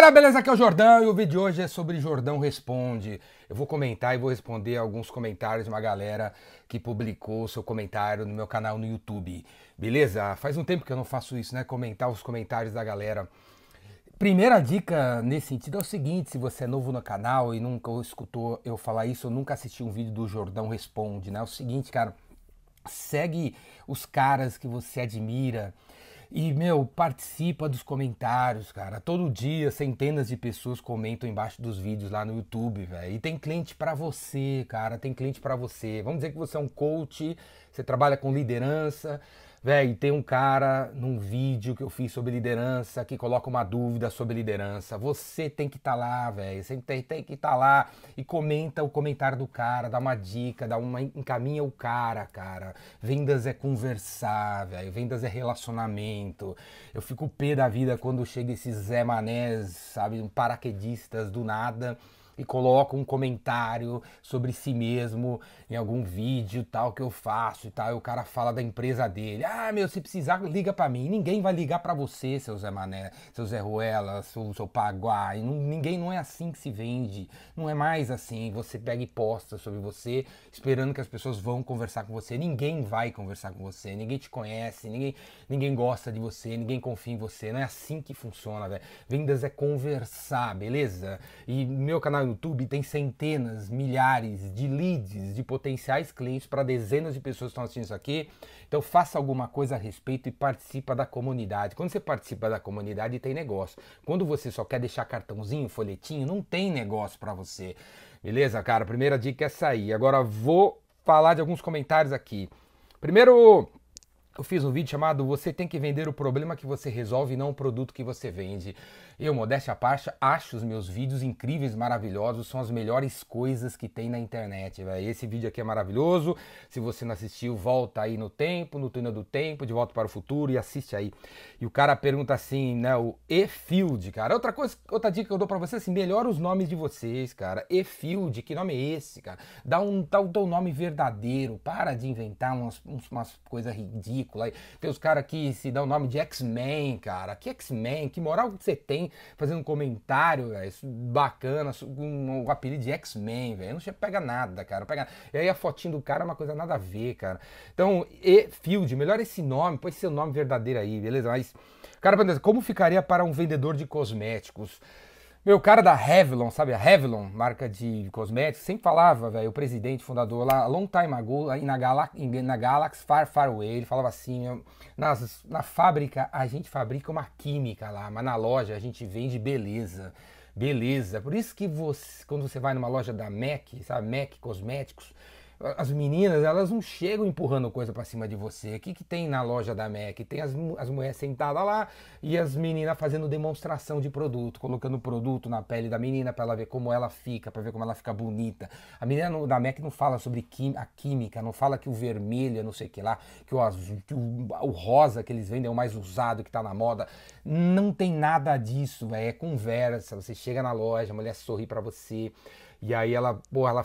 galera, beleza? Aqui é o Jordão e o vídeo de hoje é sobre Jordão Responde. Eu vou comentar e vou responder alguns comentários de uma galera que publicou seu comentário no meu canal no YouTube. Beleza? Faz um tempo que eu não faço isso, né? Comentar os comentários da galera. Primeira dica nesse sentido é o seguinte: se você é novo no canal e nunca escutou eu falar isso, ou nunca assistiu um vídeo do Jordão Responde, né? É o seguinte, cara, segue os caras que você admira e, meu, participa dos comentários, cara. Todo dia, centenas de pessoas comentam embaixo dos vídeos lá no YouTube, velho. E tem cliente para você, cara. Tem cliente para você. Vamos dizer que você é um coach, você trabalha com liderança Véi, tem um cara num vídeo que eu fiz sobre liderança que coloca uma dúvida sobre liderança. Você tem que estar tá lá, velho. Você tem, tem que estar tá lá e comenta o comentário do cara, dá uma dica, dá uma encaminha o cara, cara. Vendas é conversar, velho. Vendas é relacionamento. Eu fico pé da vida quando chega esses Zé Manés, sabe, paraquedistas do nada e coloca um comentário sobre si mesmo em algum vídeo tal que eu faço e tal, e o cara fala da empresa dele. Ah, meu, se precisar, liga para mim. Ninguém vai ligar para você, seu Zé Mané, seu Zé Ruela, seu, seu Paguá. Não, ninguém não é assim que se vende. Não é mais assim. Você pega e posta sobre você, esperando que as pessoas vão conversar com você. Ninguém vai conversar com você. Ninguém te conhece, ninguém, ninguém gosta de você, ninguém confia em você. Não é assim que funciona, velho. Vendas é conversar, beleza? E meu canal YouTube tem centenas, milhares de leads, de potenciais clientes para dezenas de pessoas que estão assistindo isso aqui. Então faça alguma coisa a respeito e participa da comunidade. Quando você participa da comunidade, tem negócio. Quando você só quer deixar cartãozinho, folhetinho, não tem negócio para você. Beleza, cara? Primeira dica é aí. Agora vou falar de alguns comentários aqui. Primeiro, eu fiz um vídeo chamado Você tem que vender o problema que você resolve e não o produto que você vende. Eu, modéstia à parte, acho os meus vídeos incríveis, maravilhosos, são as melhores coisas que tem na internet. Esse vídeo aqui é maravilhoso. Se você não assistiu, volta aí no tempo, no túnel do tempo, de volta para o futuro e assiste aí. E o cara pergunta assim, né, o E-Field, cara. Outra coisa, outra dica que eu dou para você assim, melhora os nomes de vocês, cara. E-Field, que nome é esse, cara? Dá um tal um, nome verdadeiro, para de inventar umas, umas coisas ridículas. Tem os caras que se dão o nome de X-Men, cara. Que X-Men? Que moral que você tem fazendo um comentário, véio, bacana, com o apelido de X-Men, velho. Não pega nada, cara. Pega... E aí a fotinho do cara é uma coisa nada a ver, cara. Então, e Field, melhor esse nome, põe seu nome verdadeiro aí, beleza? Mas, cara, como ficaria para um vendedor de cosméticos? Meu cara da Revlon, sabe? A Revlon, marca de cosméticos, sempre falava, velho, o presidente, fundador lá, long time ago, na, Galax, na Galaxy Far Far Away, ele falava assim, nas, na fábrica a gente fabrica uma química lá, mas na loja a gente vende beleza. Beleza. Por isso que você, quando você vai numa loja da MAC, sabe? MAC Cosméticos, as meninas, elas não chegam empurrando coisa para cima de você. O que, que tem na loja da MAC? Tem as, as mulheres sentadas lá e as meninas fazendo demonstração de produto, colocando produto na pele da menina para ela ver como ela fica, para ver como ela fica bonita. A menina no, da MAC não fala sobre quim, a química, não fala que o vermelho, não sei o que lá, que o azul, que o, o rosa que eles vendem é o mais usado, que tá na moda. Não tem nada disso, véio. é conversa. Você chega na loja, a mulher sorri para você. E aí ela, pô, ela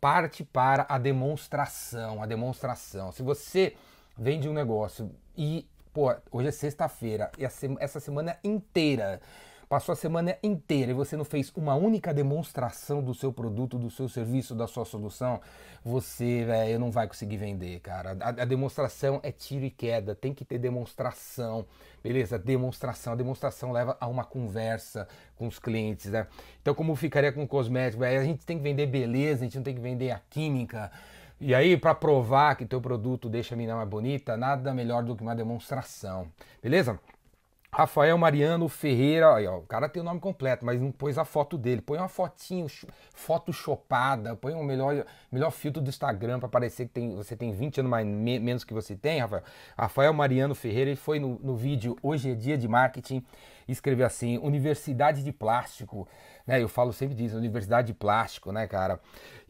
parte para a demonstração, a demonstração. Se você vende um negócio e, pô, hoje é sexta-feira e essa semana inteira Passou a semana inteira e você não fez uma única demonstração do seu produto, do seu serviço, da sua solução, você véio, não vai conseguir vender, cara. A, a, demonstração é tiro e queda, tem que ter demonstração, beleza? Demonstração. A demonstração leva a uma conversa com os clientes, né? Então, como ficaria com o cosmético? Véio, a gente tem que vender beleza, a gente não tem que vender a química. E aí, para provar que teu produto deixa a menina mais bonita, nada melhor do que uma demonstração, beleza? Rafael Mariano Ferreira, aí, ó, o cara tem o nome completo, mas não pôs a foto dele. Põe uma fotinho, foto chopada, põe um melhor, melhor filtro do Instagram para parecer que tem, você tem 20 anos mais, me, menos que você tem, Rafael. Rafael Mariano Ferreira, ele foi no, no vídeo Hoje é Dia de Marketing escreveu assim: Universidade de Plástico né? Eu falo sempre disso, universidade de plástico, né, cara?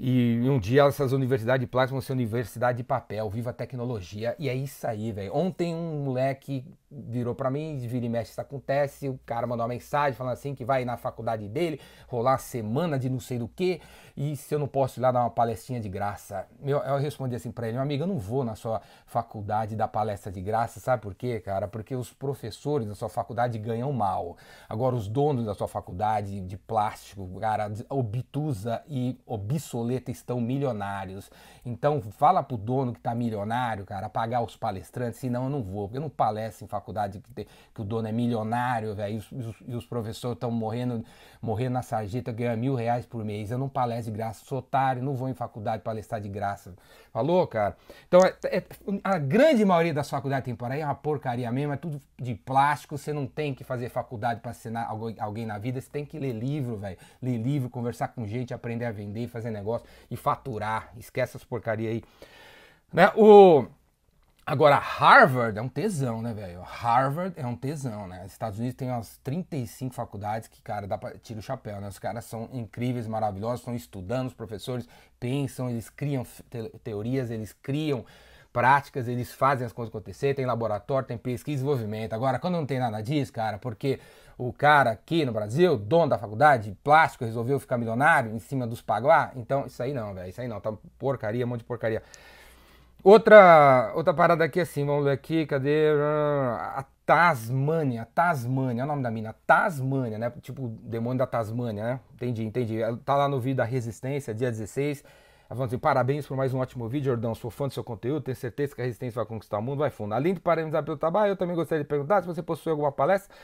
E um dia essas universidades de plástico vão ser universidade de papel, viva a tecnologia. E é isso aí, velho. Ontem um moleque virou para mim, vira e mexe, isso acontece. O cara mandou uma mensagem falando assim que vai na faculdade dele, rolar semana de não sei do que, e se eu não posso ir lá dar uma palestrinha de graça. Meu, eu respondi assim para ele, meu amigo, eu não vou na sua faculdade dar palestra de graça, sabe por quê, cara? Porque os professores da sua faculdade ganham mal. Agora, os donos da sua faculdade de plástico, cara, obtusa e obsoleta estão milionários. Então, fala pro dono que tá milionário, cara, pagar os palestrantes, senão eu não vou, porque eu não palestro em faculdade que, tem, que o dono é milionário, velho, e os, e os professores estão morrendo, morrendo na sarjeta, ganhando mil reais por mês. Eu não palestro de graça, sou otário, não vou em faculdade palestrar de graça. Falou, cara? Então, é, é, a grande maioria das faculdades temporárias é uma porcaria mesmo, é tudo de plástico, você não tem que fazer faculdade para ensinar alguém na vida, você tem que ler livro, velho. Ler livro, conversar com gente, aprender a vender, fazer negócio e faturar. Esquece essas porcaria aí. Né? O... Agora, Harvard é um tesão, né, velho? Harvard é um tesão, né? Os Estados Unidos tem umas 35 faculdades que, cara, dá pra tirar o chapéu, né? Os caras são incríveis, maravilhosos, estão estudando, os professores pensam, eles criam te teorias, eles criam práticas, eles fazem as coisas acontecer, tem laboratório, tem pesquisa e desenvolvimento. Agora, quando não tem nada disso, cara, porque o cara aqui no Brasil, dono da faculdade, plástico, resolveu ficar milionário em cima dos paguá, então isso aí não, velho, isso aí não, tá porcaria, um monte de porcaria. Outra, outra parada aqui assim, vamos ver aqui, cadê? A Tasmânia, Tasmânia, é o nome da mina, Tasmânia, né? Tipo demônio da Tasmânia, né? Entendi, entendi. Tá lá no vídeo da Resistência, dia 16. Ela falou assim, parabéns por mais um ótimo vídeo, Jordão. Sou fã do seu conteúdo, tenho certeza que a resistência vai conquistar o mundo, vai fundo. Além de parabenizar pelo trabalho, eu também gostaria de perguntar se você possui alguma palestra,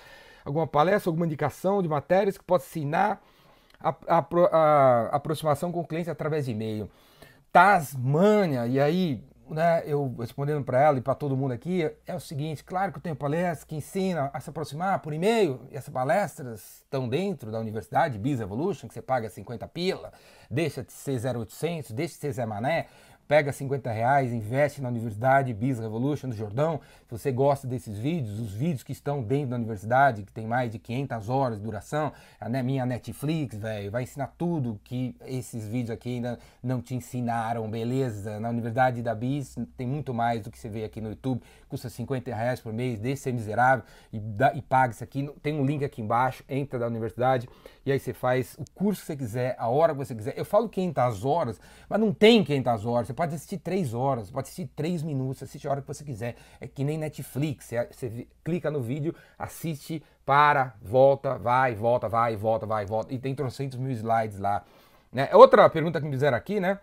alguma palestra, alguma indicação de matérias que possa ensinar a, a, a, aproximação com o cliente através de e-mail. Tasmânia, e aí né, eu respondendo para ela e para todo mundo aqui, é o seguinte: claro que eu tenho palestras que ensina a se aproximar por e-mail, e essas palestras estão dentro da universidade, Biz Evolution, que você paga 50 pila, deixa de ser 0800, deixa de ser Zé Mané, pega 50 reais, investe na Universidade Biz Revolution do Jordão. Se você gosta desses vídeos, os vídeos que estão dentro da universidade, que tem mais de 500 horas de duração, a minha Netflix, velho, vai ensinar tudo que esses vídeos aqui ainda não te ensinaram, beleza? Na Universidade da Biz tem muito mais do que você vê aqui no YouTube, custa 50 reais por mês, deixa ser miserável e, e paga isso aqui. Tem um link aqui embaixo, entra da universidade e aí você faz o curso que você quiser, a hora que você quiser. Eu falo 500 horas, mas não tem 500 horas. Você pode assistir 3 horas, pode assistir 3 minutos, assiste a hora que você quiser. É que nem Netflix. Você, você clica no vídeo, assiste, para, volta, vai, volta, vai, volta, vai, volta. E tem trocentos mil slides lá. Né? Outra pergunta que me fizeram aqui, né?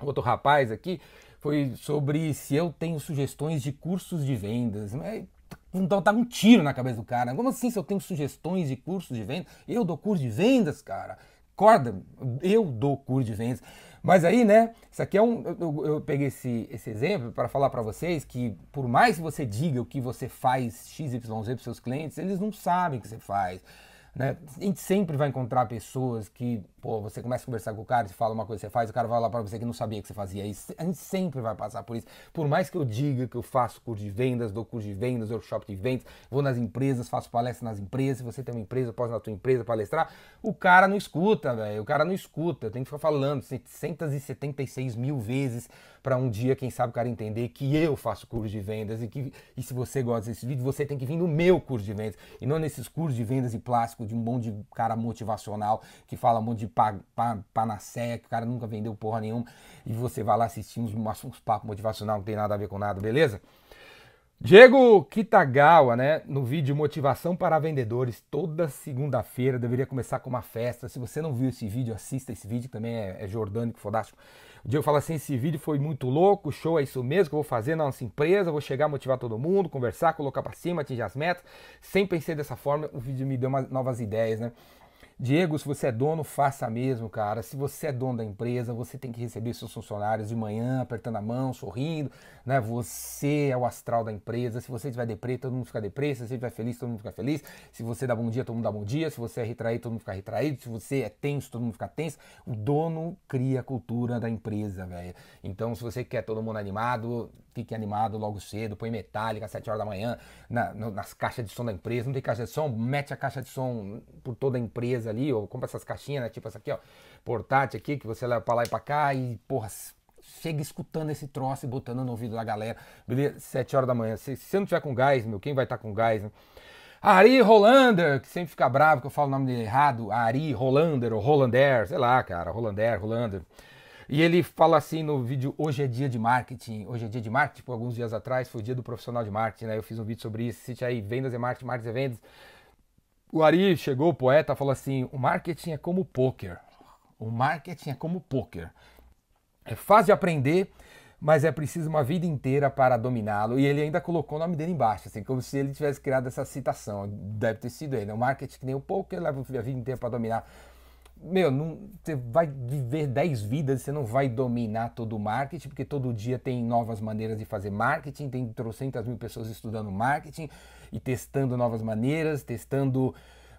Outro rapaz aqui foi sobre se eu tenho sugestões de cursos de vendas. Então tá um tiro na cabeça do cara. Como assim se eu tenho sugestões de cursos de vendas? Eu dou curso de vendas, cara. Acorda, eu dou curso de vendas. Mas aí, né, isso aqui é um. Eu, eu peguei esse, esse exemplo para falar para vocês que, por mais que você diga o que você faz XYZ para seus clientes, eles não sabem o que você faz. Né? A gente sempre vai encontrar pessoas que, pô, você começa a conversar com o cara, você fala uma coisa que você faz, o cara vai lá para você que não sabia que você fazia. isso a gente sempre vai passar por isso. Por mais que eu diga que eu faço curso de vendas, dou curso de vendas, workshop de vendas, vou nas empresas, faço palestra nas empresas, se você tem uma empresa, pode na tua empresa palestrar, o cara não escuta, velho. O cara não escuta. Tem que ficar falando 776 mil vezes para um dia, quem sabe, o cara entender que eu faço curso de vendas e que e se você gosta desse vídeo, você tem que vir no meu curso de vendas e não nesses cursos de vendas e plástico de um monte de cara motivacional que fala um monte de panacé, que o cara nunca vendeu porra nenhuma e você vai lá assistir uns, uns papos motivacional que não tem nada a ver com nada, beleza? Diego Kitagawa, né, no vídeo Motivação para Vendedores, toda segunda-feira deveria começar com uma festa. Se você não viu esse vídeo, assista esse vídeo, também é, é jordânico, fodástico. O Diego fala assim: esse vídeo foi muito louco, show, é isso mesmo que eu vou fazer na nossa empresa, vou chegar, motivar todo mundo, conversar, colocar para cima, atingir as metas. Sem pensar dessa forma, o vídeo me deu umas novas ideias, né? Diego, se você é dono, faça mesmo, cara. Se você é dono da empresa, você tem que receber seus funcionários de manhã, apertando a mão, sorrindo, né? Você é o astral da empresa. Se você estiver deprê, todo mundo fica deprê. Se você estiver feliz, todo mundo fica feliz. Se você dá bom dia, todo mundo dá bom dia. Se você é retraído, todo mundo fica retraído. Se você é tenso, todo mundo fica tenso. O dono cria a cultura da empresa, velho. Então, se você quer todo mundo animado, fique animado logo cedo, põe metálica às 7 horas da manhã na, nas caixas de som da empresa. Não tem caixa de som, mete a caixa de som por toda a empresa ali, ou compra essas caixinhas, né? Tipo essa aqui, ó, portátil aqui, que você leva pra lá e pra cá e, porra, chega escutando esse troço e botando no ouvido da galera, beleza? 7 horas da manhã. Se, você não tiver com gás, meu, quem vai estar tá com gás, né? Ari Rolander, que sempre fica bravo que eu falo o nome dele errado, Ari Rolander ou Rolander, sei lá, cara, Rolander, Rolander. E ele fala assim no vídeo Hoje é dia de marketing. Hoje é dia de marketing, tipo, alguns dias atrás foi o dia do profissional de marketing, né? Eu fiz um vídeo sobre isso. Cite aí vendas é marketing, marketing é vendas. O Ari chegou, o poeta, falou assim: o marketing é como poker. O marketing é como poker. É fácil de aprender, mas é preciso uma vida inteira para dominá-lo. E ele ainda colocou o nome dele embaixo, assim, como se ele tivesse criado essa citação. Deve ter sido ele. O marketing que nem o poker leva a vida inteira para dominar. Meu, não, você vai viver 10 vidas, você não vai dominar todo o marketing, porque todo dia tem novas maneiras de fazer marketing, tem trocentas mil pessoas estudando marketing e testando novas maneiras, testando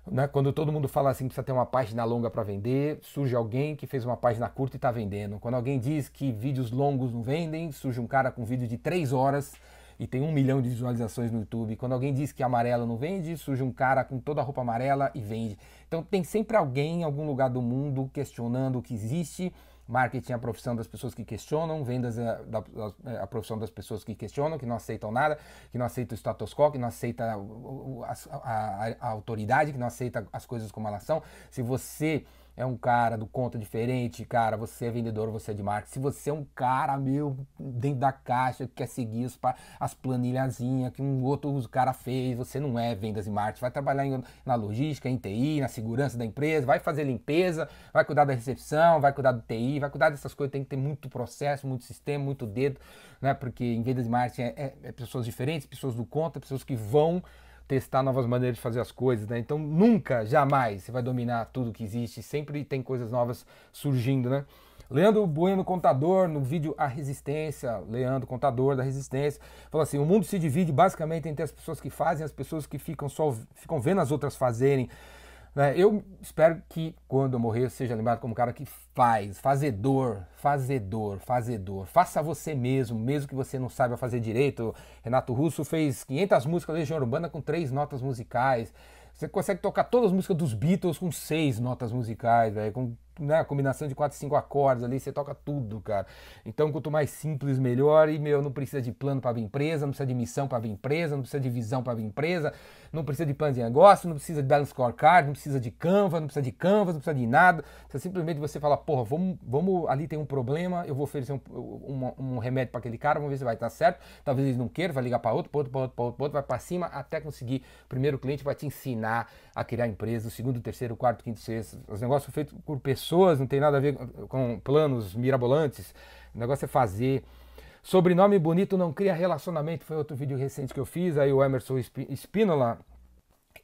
né? Quando todo mundo fala assim, precisa ter uma página longa para vender, surge alguém que fez uma página curta e está vendendo. Quando alguém diz que vídeos longos não vendem, surge um cara com vídeo de 3 horas e tem um milhão de visualizações no YouTube. Quando alguém diz que amarelo não vende, surge um cara com toda a roupa amarela e vende. Então tem sempre alguém em algum lugar do mundo questionando o que existe Marketing é a profissão das pessoas que questionam, vendas é a, é a, profissão das pessoas que questionam, que não aceitam nada, que não aceitam o status quo, que não aceita a, a, a autoridade, que não aceita as coisas como elas são. Se você é um cara do conta diferente, cara, você é vendedor, você é de marketing. Se você é um cara, meu, dentro da caixa, que quer seguir os, as planilhazinhas que um outro cara fez, você não é vendas e marketing. Vai trabalhar em, na logística, em TI, na segurança da empresa, vai fazer limpeza, vai cuidar da recepção, vai cuidar do TI, vai cuidar dessas coisas. Tem que ter muito processo, muito sistema, muito dedo, né? Porque em vendas e marketing é, é, é pessoas diferentes, pessoas do conta, pessoas que vão testar novas maneiras de fazer as coisas, né? Então nunca, jamais você vai dominar tudo que existe, sempre tem coisas novas surgindo, né? Leandro Bueno, contador, no vídeo A Resistência, Leandro, contador da Resistência, falou assim: o mundo se divide basicamente entre as pessoas que fazem e as pessoas que ficam só ficam vendo as outras fazerem. Né? Eu espero que quando eu morrer eu seja lembrado como um cara que faz, fazedor, fazedor, fazedor. Faça você mesmo, mesmo que você não saiba fazer direito. Renato Russo fez 500 músicas da Legião Urbana com três notas musicais. Você consegue tocar todas as músicas dos Beatles com seis notas musicais, velho, com né, a combinação de quatro, cinco acordes ali, você toca tudo, cara. Então, quanto mais simples, melhor. E, meu, não precisa de plano para abrir empresa, não precisa de missão para abrir empresa, não precisa de visão para abrir empresa, não precisa de plano de negócio, não precisa de balance scorecard, não precisa de Canva, não precisa de Canvas, não precisa de nada. Precisa simplesmente você falar, porra, vamos, vamos ali tem um problema, eu vou oferecer um, um, um remédio para aquele cara, vamos ver se vai estar certo. Talvez ele não queira, vai ligar para outro, para outro, para outro, para outro, outro, vai para cima até conseguir. O primeiro cliente vai te ensinar a criar empresa, o segundo, terceiro, quarto, quinto, sexto. Os negócios são feitos por pessoas, não tem nada a ver com planos mirabolantes. O negócio é fazer. Sobrenome bonito não cria relacionamento. Foi outro vídeo recente que eu fiz. Aí o Emerson Espínola.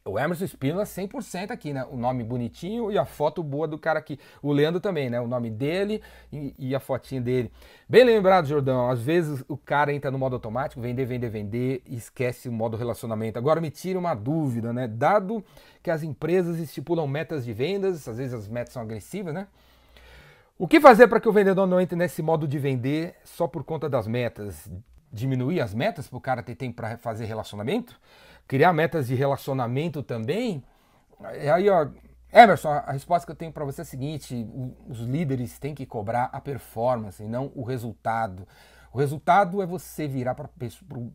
O Emerson Espínola 100% aqui, né? O nome bonitinho e a foto boa do cara aqui. O Leandro também, né? O nome dele e, e a fotinha dele. Bem lembrado, Jordão. Às vezes o cara entra no modo automático, vender, vender, vender e esquece o modo relacionamento. Agora me tira uma dúvida, né? Dado que as empresas estipulam metas de vendas, às vezes as metas são agressivas, né? O que fazer para que o vendedor não entre nesse modo de vender só por conta das metas? Diminuir as metas para o cara ter tempo para fazer relacionamento? Criar metas de relacionamento também? Aí, ó, Emerson, a resposta que eu tenho para você é a seguinte: os líderes têm que cobrar a performance e não o resultado. O resultado é você virar para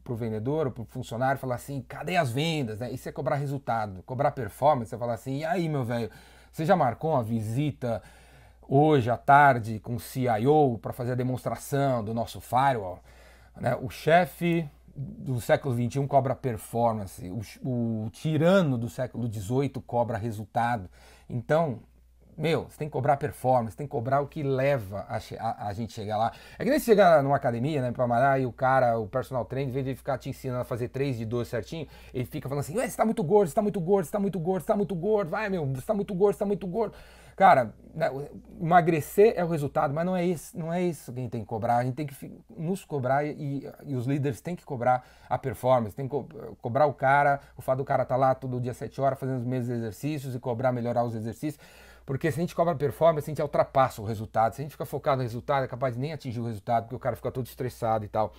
o vendedor para o funcionário falar assim: cadê as vendas? Né? Isso é cobrar resultado. Cobrar performance é falar assim: e aí, meu velho, você já marcou uma visita? hoje à tarde com o CIO para fazer a demonstração do nosso firewall. Né? O chefe do século XXI cobra performance, o, o tirano do século XVIII cobra resultado. Então, meu, você tem que cobrar performance, tem que cobrar o que leva a, a, a gente chegar lá. É que nem você chegar numa academia, né, pra malhar, e o cara, o personal trainer, em vez de ficar te ensinando a fazer 3 de 12 certinho, ele fica falando assim, você tá muito gordo, você tá muito gordo, você tá muito gordo, você tá muito gordo, vai, meu, você tá muito gordo, você tá muito gordo. Cara, né, emagrecer é o resultado, mas não é isso, não é isso que a gente tem que cobrar. A gente tem que nos cobrar e, e os líderes têm que cobrar a performance, tem que co cobrar o cara, o fato do cara estar tá lá todo dia 7 horas fazendo os mesmos exercícios e cobrar melhorar os exercícios. Porque se a gente cobra performance, a gente ultrapassa o resultado. Se a gente fica focado no resultado, é capaz de nem atingir o resultado, porque o cara fica todo estressado e tal.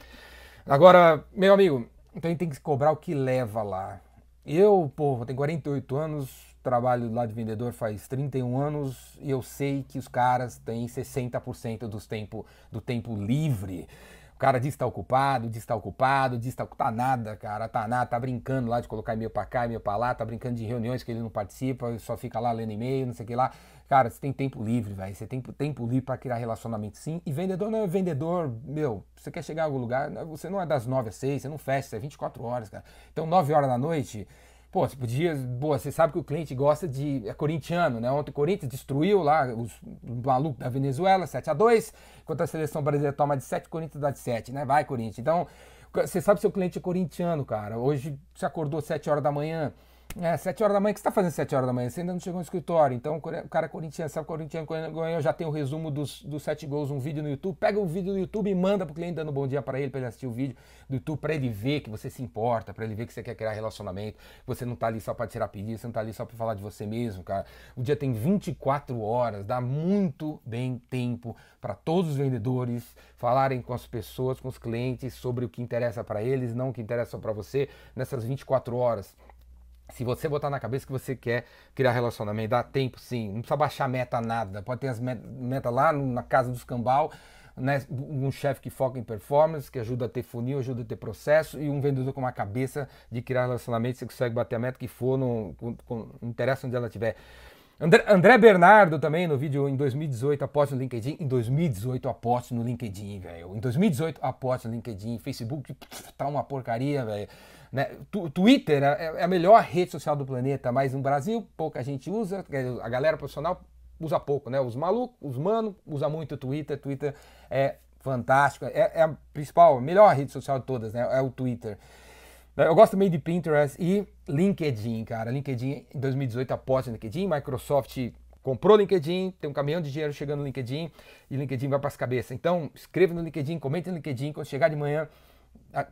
Agora, meu amigo, então a gente tem que cobrar o que leva lá. Eu, pô, tenho 48 anos, trabalho lá de vendedor faz 31 anos e eu sei que os caras têm 60% dos tempo, do tempo livre. O cara diz que tá ocupado, diz que tá ocupado, diz que tá, tá nada, cara, tá nada, tá brincando lá de colocar e-mail pra cá, e-mail pra lá, tá brincando de reuniões que ele não participa, só fica lá lendo e-mail, não sei o que lá. Cara, você tem tempo livre, velho, você tem tempo livre para criar relacionamento sim. E vendedor não é vendedor, meu, você quer chegar a algum lugar, você não é das 9 às 6, você não fecha, você é 24 horas, cara. Então 9 horas da noite, Pô, você podia. Boa, você sabe que o cliente gosta de. É corintiano, né? Ontem o Corinthians destruiu lá os, os malucos da Venezuela, 7 a 2 Enquanto a seleção brasileira toma de 7, o Corinthians dá de 7, né? Vai, Corinthians. Então, você sabe que seu cliente é corintiano, cara. Hoje você acordou 7 horas da manhã. É, 7 horas da manhã, o que você está fazendo 7 horas da manhã? Você ainda não chegou no escritório. Então, o cara corintiano, sabe, corintiano ganhou, já tem o resumo dos, dos 7 gols, um vídeo no YouTube. Pega o vídeo do YouTube e manda pro cliente dando um bom dia para ele, para ele assistir o vídeo do YouTube, para ele ver que você se importa, para ele ver que você quer criar relacionamento, você não tá ali só para tirar pedido, você não tá ali só para falar de você mesmo, cara. O dia tem 24 horas, dá muito bem tempo para todos os vendedores falarem com as pessoas, com os clientes sobre o que interessa para eles, não o que interessa para você nessas 24 horas. Se você botar na cabeça que você quer criar relacionamento, dá tempo sim, não precisa baixar meta nada. Pode ter as metas lá na casa dos cambal, né? um chefe que foca em performance, que ajuda a ter funil, ajuda a ter processo, e um vendedor com uma cabeça de criar relacionamento, você consegue bater a meta que for, no, com, com, não interessa onde ela estiver. André, André, Bernardo também no vídeo em 2018 aposte no LinkedIn. Em 2018 aposte no LinkedIn, velho. Em 2018 aposte no LinkedIn. Facebook tá uma porcaria, velho. Né? Twitter é, é a melhor rede social do planeta, mas no Brasil pouca gente usa, a galera profissional usa pouco, né? Os malucos, os mano, usa muito Twitter. Twitter é fantástico, é, é, a principal, melhor rede social de todas, né? É o Twitter. Eu gosto também de Pinterest e LinkedIn, cara. LinkedIn em 2018 aposta no LinkedIn, Microsoft comprou LinkedIn, tem um caminhão de dinheiro chegando no LinkedIn e LinkedIn vai para as cabeças. Então, escreva no LinkedIn, comente no LinkedIn, quando chegar de manhã,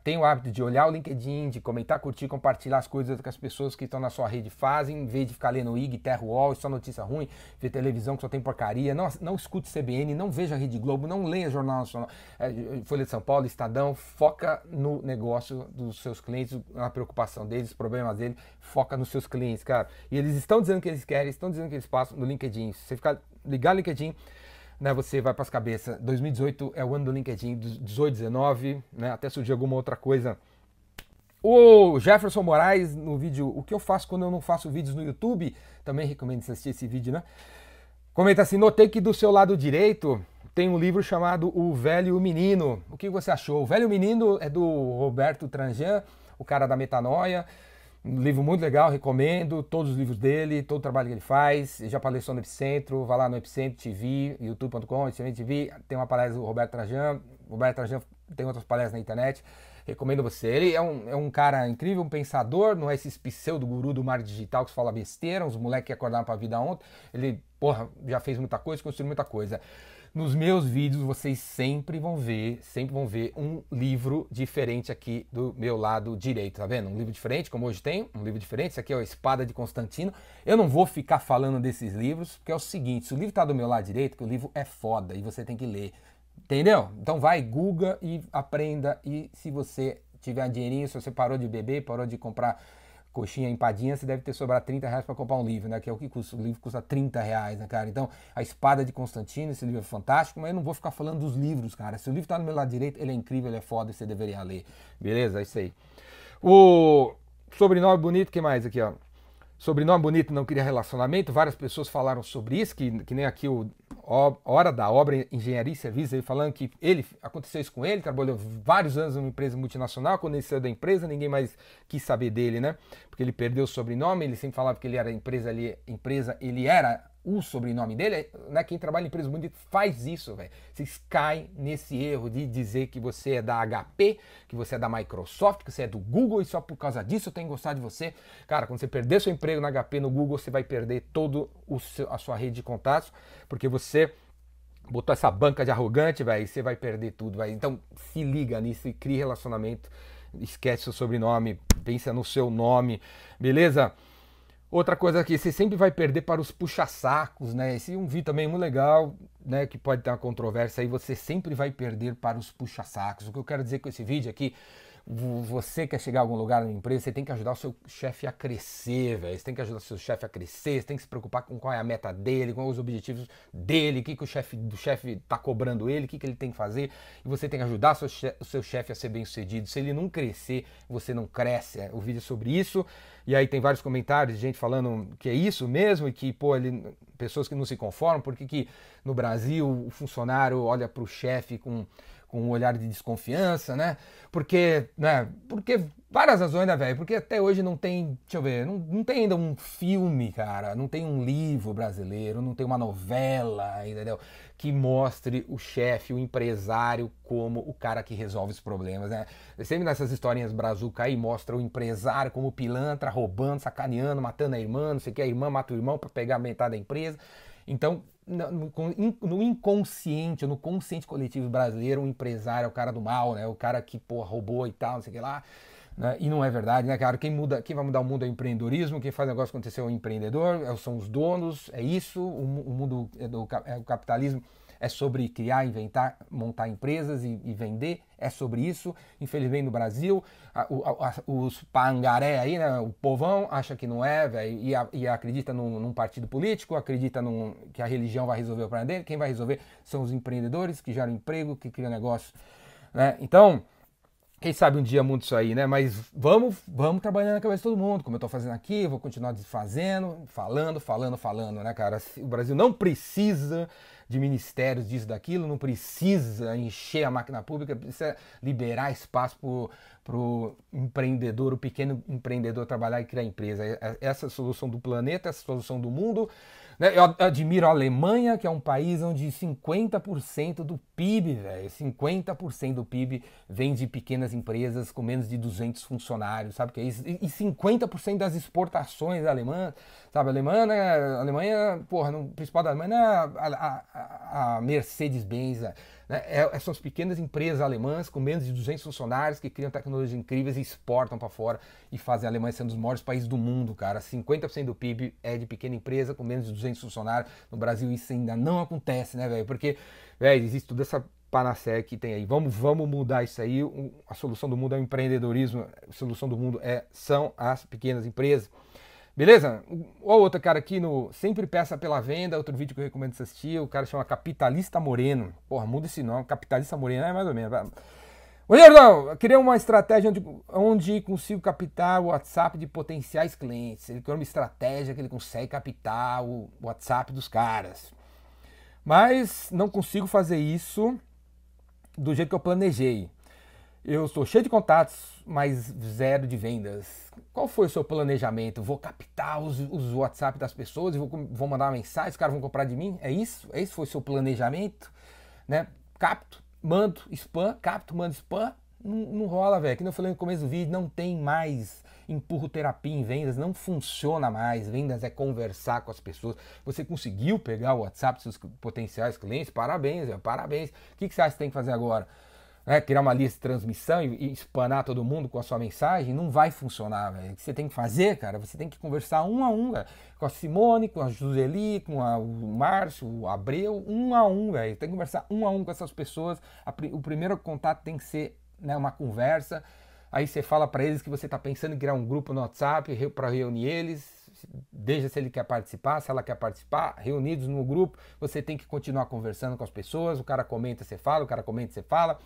tem o hábito de olhar o LinkedIn, de comentar, curtir, compartilhar as coisas que as pessoas que estão na sua rede fazem, em vez de ficar lendo IG, Terra Wall, só notícia ruim, ver televisão que só tem porcaria, não, não escute CBN, não veja a Rede Globo, não leia Jornal Nacional, é, Folha de São Paulo, Estadão, foca no negócio dos seus clientes, na preocupação deles, os problemas deles, foca nos seus clientes, cara. E eles estão dizendo que eles querem, estão dizendo que eles passam no LinkedIn. Se você ficar ligar no LinkedIn, né, você vai para as cabeças. 2018 é o ano do LinkedIn, 18, 19, né, até surgir alguma outra coisa. O Jefferson Moraes no vídeo O que eu faço quando eu não faço vídeos no YouTube, também recomendo assistir esse vídeo, né? Comenta assim: notei que do seu lado direito tem um livro chamado O Velho Menino. O que você achou? O Velho Menino é do Roberto Tranjan, o cara da metanoia. Um livro muito legal, recomendo todos os livros dele, todo o trabalho que ele faz. Já palestrou no Epicentro, vai lá no Epicentro TV, youtube.com, Epicentro TV. Tem uma palestra do Roberto Trajan. Roberto Trajan tem outras palestras na internet. Recomendo você. Ele é um, é um cara incrível, um pensador, não é esse pseudo guru do mar digital que fala besteira, uns moleques que acordaram pra vida ontem. Ele, porra, já fez muita coisa, construiu muita coisa. Nos meus vídeos vocês sempre vão ver, sempre vão ver um livro diferente aqui do meu lado direito, tá vendo? Um livro diferente, como hoje tem, um livro diferente. Esse aqui é a Espada de Constantino. Eu não vou ficar falando desses livros, porque é o seguinte, se o livro tá do meu lado direito, que o livro é foda e você tem que ler. Entendeu? Então vai, Google e aprenda. E se você tiver dinheirinho, se você parou de beber, parou de comprar coxinha empadinha, você deve ter sobrado 30 reais para comprar um livro, né? Que é o que custa. O livro custa 30 reais, né, cara? Então, A Espada de Constantino, esse livro é fantástico, mas eu não vou ficar falando dos livros, cara. Se o livro tá no meu lado direito, ele é incrível, ele é foda e você deveria ler. Beleza? É isso aí. O sobrenome bonito, que mais aqui, ó? Sobrenome bonito não cria relacionamento. Várias pessoas falaram sobre isso, que, que nem aqui o Hora da Obra Engenharia e Serviços, ele falando que ele aconteceu isso com ele, trabalhou vários anos numa empresa multinacional, quando ele saiu da empresa, ninguém mais quis saber dele, né? Porque ele perdeu o sobrenome, ele sempre falava que ele era empresa, ele, empresa, ele era o sobrenome dele, né? Quem trabalha em empresa muito faz isso, velho. Vocês caem nesse erro de dizer que você é da HP, que você é da Microsoft, que você é do Google e só por causa disso eu tenho gostado de você. Cara, quando você perder seu emprego na HP, no Google, você vai perder toda a sua rede de contatos, porque você botou essa banca de arrogante, velho, você vai perder tudo, velho. Então se liga nisso e crie relacionamento. Esquece o sobrenome, pensa no seu nome, beleza? Outra coisa que você sempre vai perder para os puxa-sacos, né? Esse é um vídeo também muito legal, né? Que pode ter uma controvérsia aí, você sempre vai perder para os puxa-sacos. O que eu quero dizer com esse vídeo aqui você quer chegar a algum lugar na empresa, você tem que ajudar o seu chefe a crescer, velho. Você tem que ajudar o seu chefe a crescer, você tem que se preocupar com qual é a meta dele, com os objetivos dele, o que, que o chefe do chefe está cobrando ele, o que, que ele tem que fazer. E você tem que ajudar o seu, chefe, o seu chefe a ser bem sucedido. Se ele não crescer, você não cresce. O vídeo é sobre isso. E aí tem vários comentários gente falando que é isso mesmo e que, pô, ele, pessoas que não se conformam, porque que no Brasil o funcionário olha para o chefe com com um olhar de desconfiança, né? Porque, né? Porque várias razões, né, velho? Porque até hoje não tem, deixa eu ver, não, não tem ainda um filme, cara, não tem um livro brasileiro, não tem uma novela, entendeu? Que mostre o chefe, o empresário como o cara que resolve os problemas, né? Sempre nessas historinhas brazuca aí mostra o empresário como pilantra, roubando, sacaneando, matando a irmã, não sei o que, a irmã mata o irmão para pegar metade da empresa. Então, no, inconsciente, no consciente coletivo brasileiro, o empresário é o cara do mal, né? O cara que, pô, roubou e tal, não sei o que lá. Né? E não é verdade, né, cara? Quem, muda, quem vai mudar o mundo é o empreendedorismo, quem faz o negócio acontecer é o empreendedor, é, são os donos, é isso. O, o mundo é do é o capitalismo é sobre criar, inventar, montar empresas e, e vender, é sobre isso. Infelizmente no Brasil, a, a, os pangaré aí, né, o povão acha que não é, e, e, acredita num, num, partido político, acredita num, que a religião vai resolver o problema dele. Quem vai resolver são os empreendedores que geram emprego, que criam negócio. Né? Então, quem sabe um dia muda isso aí, né? Mas vamos, vamos trabalhando na cabeça de todo mundo, como eu estou fazendo aqui, vou continuar fazendo, falando, falando, falando, né, cara? O Brasil não precisa de ministérios disso, daquilo, não precisa encher a máquina pública, precisa liberar espaço para o empreendedor, o pequeno empreendedor trabalhar e criar empresa. É, é, essa é a solução do planeta, essa é a solução do mundo. Né? Eu admiro a Alemanha, que é um país onde 50% do PIB, velho, 50% do PIB vem de pequenas empresas com menos de 200 funcionários, sabe que é isso? E 50% das exportações alemãs, sabe? A Alemanha, né? a Alemanha, porra, no principal da Alemanha é a, a, a Mercedes-Benz, né? É, são as pequenas empresas alemãs com menos de 200 funcionários que criam tecnologias incríveis e exportam para fora e fazem a Alemanha sendo um dos maiores países do mundo, cara. 50% do PIB é de pequena empresa com menos de 200 funcionários. No Brasil isso ainda não acontece, né, velho? Porque, velho, existe toda essa panaceia que tem aí. Vamos, vamos mudar isso aí. A solução do mundo é o empreendedorismo. A solução do mundo é, são as pequenas empresas. Beleza? Ou outra cara aqui no Sempre Peça pela Venda, outro vídeo que eu recomendo você assistir, o cara chama Capitalista Moreno. Porra, muda esse nome, Capitalista Moreno, é mais ou menos. Eu queria uma estratégia onde, onde consigo captar o WhatsApp de potenciais clientes. Ele quer uma estratégia que ele consegue captar o WhatsApp dos caras. Mas não consigo fazer isso do jeito que eu planejei. Eu estou cheio de contatos, mas zero de vendas. Qual foi o seu planejamento? Vou captar os, os WhatsApp das pessoas e vou, vou mandar uma mensagem, os caras vão comprar de mim? É isso? É isso foi o seu planejamento? Né? Capto, mando spam, capto, mando spam. Não, não rola, velho. Que eu falei no começo do vídeo, não tem mais empurro terapia em vendas, não funciona mais. Vendas é conversar com as pessoas. Você conseguiu pegar o WhatsApp dos seus potenciais clientes? Parabéns, velho, parabéns. O que, que você acha que tem que fazer agora? Né, criar uma lista de transmissão e, e espanar todo mundo com a sua mensagem, não vai funcionar, velho. O que você tem que fazer, cara, você tem que conversar um a um, véio, com a Simone, com a Joseli, com a, o Márcio, o Abreu, um a um, velho. Tem que conversar um a um com essas pessoas. A, o primeiro contato tem que ser né, uma conversa. Aí você fala para eles que você está pensando em criar um grupo no WhatsApp para reunir eles. Veja se ele quer participar, se ela quer participar, reunidos no grupo, você tem que continuar conversando com as pessoas, o cara comenta, você fala, o cara comenta, você fala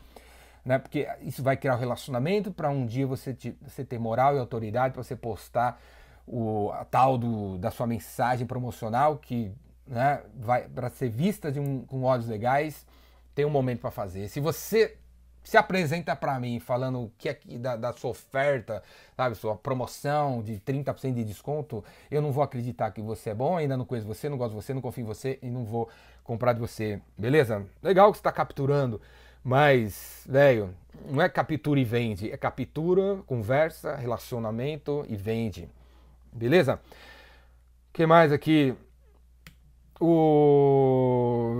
né? Porque isso vai criar um relacionamento para um dia você, te, você ter moral e autoridade para você postar o a tal do, da sua mensagem promocional que né, vai para ser vista de um, com olhos legais, tem um momento para fazer. Se você se apresenta para mim falando o que é da, da, sua oferta, sabe, sua promoção de 30% de desconto, eu não vou acreditar que você é bom, ainda não conheço você, não gosto de você, não confio em você e não vou comprar de você. Beleza? Legal que você está capturando mas, velho, não é captura e vende, é captura, conversa, relacionamento e vende. Beleza? O que mais aqui? O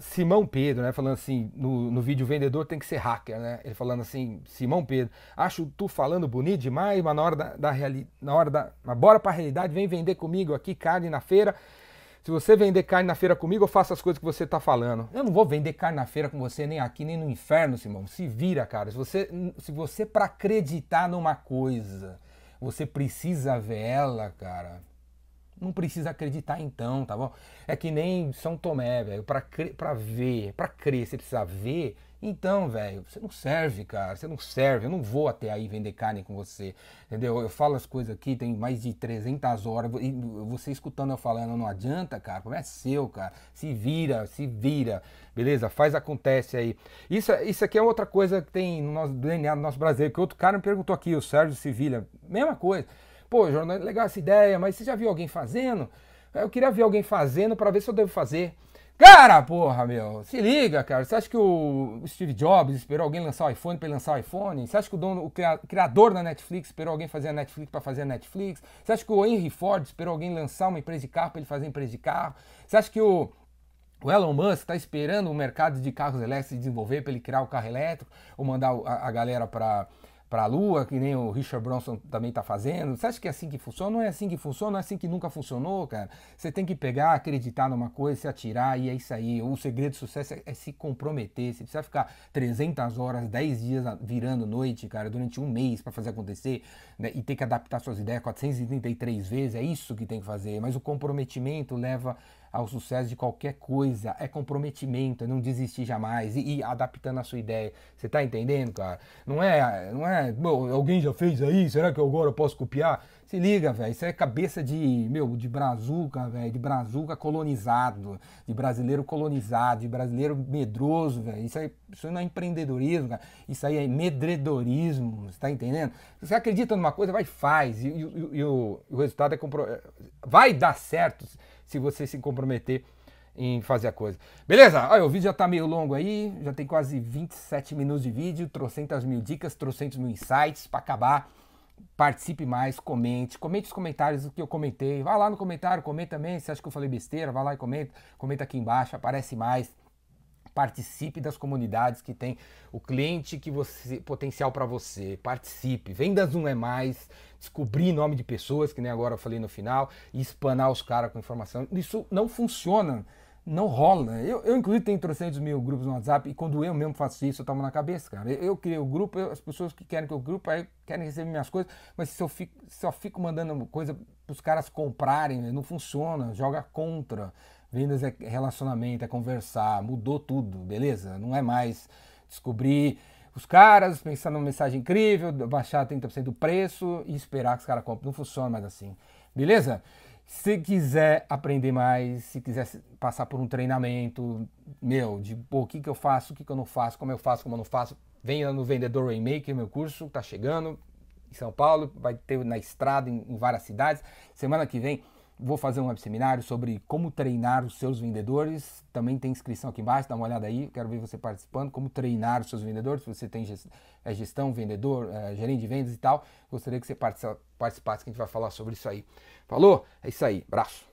Simão Pedro, né? Falando assim, no, no vídeo vendedor tem que ser hacker, né? Ele falando assim, Simão Pedro, acho tu falando bonito demais, mas na hora da, da realidade, na hora da, mas bora pra realidade, vem vender comigo aqui carne na feira se você vender carne na feira comigo, eu faço as coisas que você está falando. Eu não vou vender carne na feira com você, nem aqui, nem no inferno, Simão. Se vira, cara. Se você, se você para acreditar numa coisa, você precisa ver ela, cara. Não precisa acreditar então, tá bom? É que nem São Tomé, velho. Para ver, para crer, você precisa ver Então, velho, você não serve, cara. Você não serve. Eu não vou até aí vender carne com você. Entendeu? Eu falo as coisas aqui, tem mais de 300 horas. E você escutando eu falando, não adianta, cara. Como é seu, cara. Se vira, se vira. Beleza? Faz, acontece aí. Isso, isso aqui é outra coisa que tem no nosso DNA, no nosso brasileiro. Que outro cara me perguntou aqui, o Sérgio Civilha. Mesma coisa. Pô, jornal, legal essa ideia, mas você já viu alguém fazendo? Eu queria ver alguém fazendo para ver se eu devo fazer. Cara, porra, meu, se liga, cara. Você acha que o Steve Jobs esperou alguém lançar o iPhone para lançar o iPhone? Você acha que o dono, o criador da Netflix esperou alguém fazer a Netflix para fazer a Netflix? Você acha que o Henry Ford esperou alguém lançar uma empresa de carro para ele fazer empresa de carro? Você acha que o o Elon Musk está esperando o mercado de carros elétricos se desenvolver para ele criar o carro elétrico ou mandar a, a galera para para a Lua, que nem o Richard Bronson também está fazendo. Você acha que é assim que funciona? Não é assim que funciona, não é assim que nunca funcionou, cara. Você tem que pegar, acreditar numa coisa, se atirar e é isso aí. O segredo do sucesso é, é se comprometer. Você precisa ficar 300 horas, 10 dias virando noite, cara, durante um mês para fazer acontecer né? e ter que adaptar suas ideias 433 vezes. É isso que tem que fazer. Mas o comprometimento leva ao sucesso de qualquer coisa. É comprometimento, é não desistir jamais e ir adaptando a sua ideia. Você tá entendendo, cara? Não é, não é, alguém já fez aí, será que eu agora posso copiar? Se liga, velho, isso é cabeça de, meu, de brazuca, velho, de brazuca colonizado, de brasileiro colonizado, de brasileiro medroso, velho. Isso, isso não é empreendedorismo, cara. Isso aí é medredorismo, você tá entendendo? Se você acredita numa coisa, vai faz. E, e, e, e o, o, resultado é compro... vai dar certo se você se comprometer em fazer a coisa. Beleza? Olha, o vídeo já tá meio longo aí, já tem quase 27 minutos de vídeo, trocentas mil dicas, trocentos mil insights para acabar. Participe mais, comente, comente os comentários do que eu comentei. Vai lá no comentário, comenta também, se acha que eu falei besteira, vai lá e comenta, comenta aqui embaixo, aparece mais participe das comunidades que tem o cliente que você potencial para você. Participe. Vendas não é mais descobrir nome de pessoas, que nem agora eu falei no final, e espanar os caras com informação. Isso não funciona. Não rola. Eu, eu inclusive, tenho 300 mil grupos no WhatsApp e quando eu mesmo faço isso, eu tomo na cabeça, cara. Eu, eu criei o grupo, eu, as pessoas que querem que o grupo aí querem receber minhas coisas, mas se eu fico, só fico mandando coisa para os caras comprarem, não funciona, joga contra. Vendas é relacionamento, é conversar, mudou tudo, beleza? Não é mais descobrir os caras, pensar numa mensagem incrível, baixar 30% do preço e esperar que os caras comprem. Não funciona mais assim, beleza? Se quiser aprender mais, se quiser passar por um treinamento, meu, de pô, o que, que eu faço, o que, que eu não faço, como eu faço, como eu não faço, venha no Vendedor Rainmaker, meu curso, tá chegando em São Paulo, vai ter na estrada em, em várias cidades. Semana que vem Vou fazer um web seminário sobre como treinar os seus vendedores. Também tem inscrição aqui embaixo, dá uma olhada aí. Quero ver você participando. Como treinar os seus vendedores. Se você tem é, gestão, vendedor, é, gerente de vendas e tal, gostaria que você participasse, que a gente vai falar sobre isso aí. Falou? É isso aí. Abraço.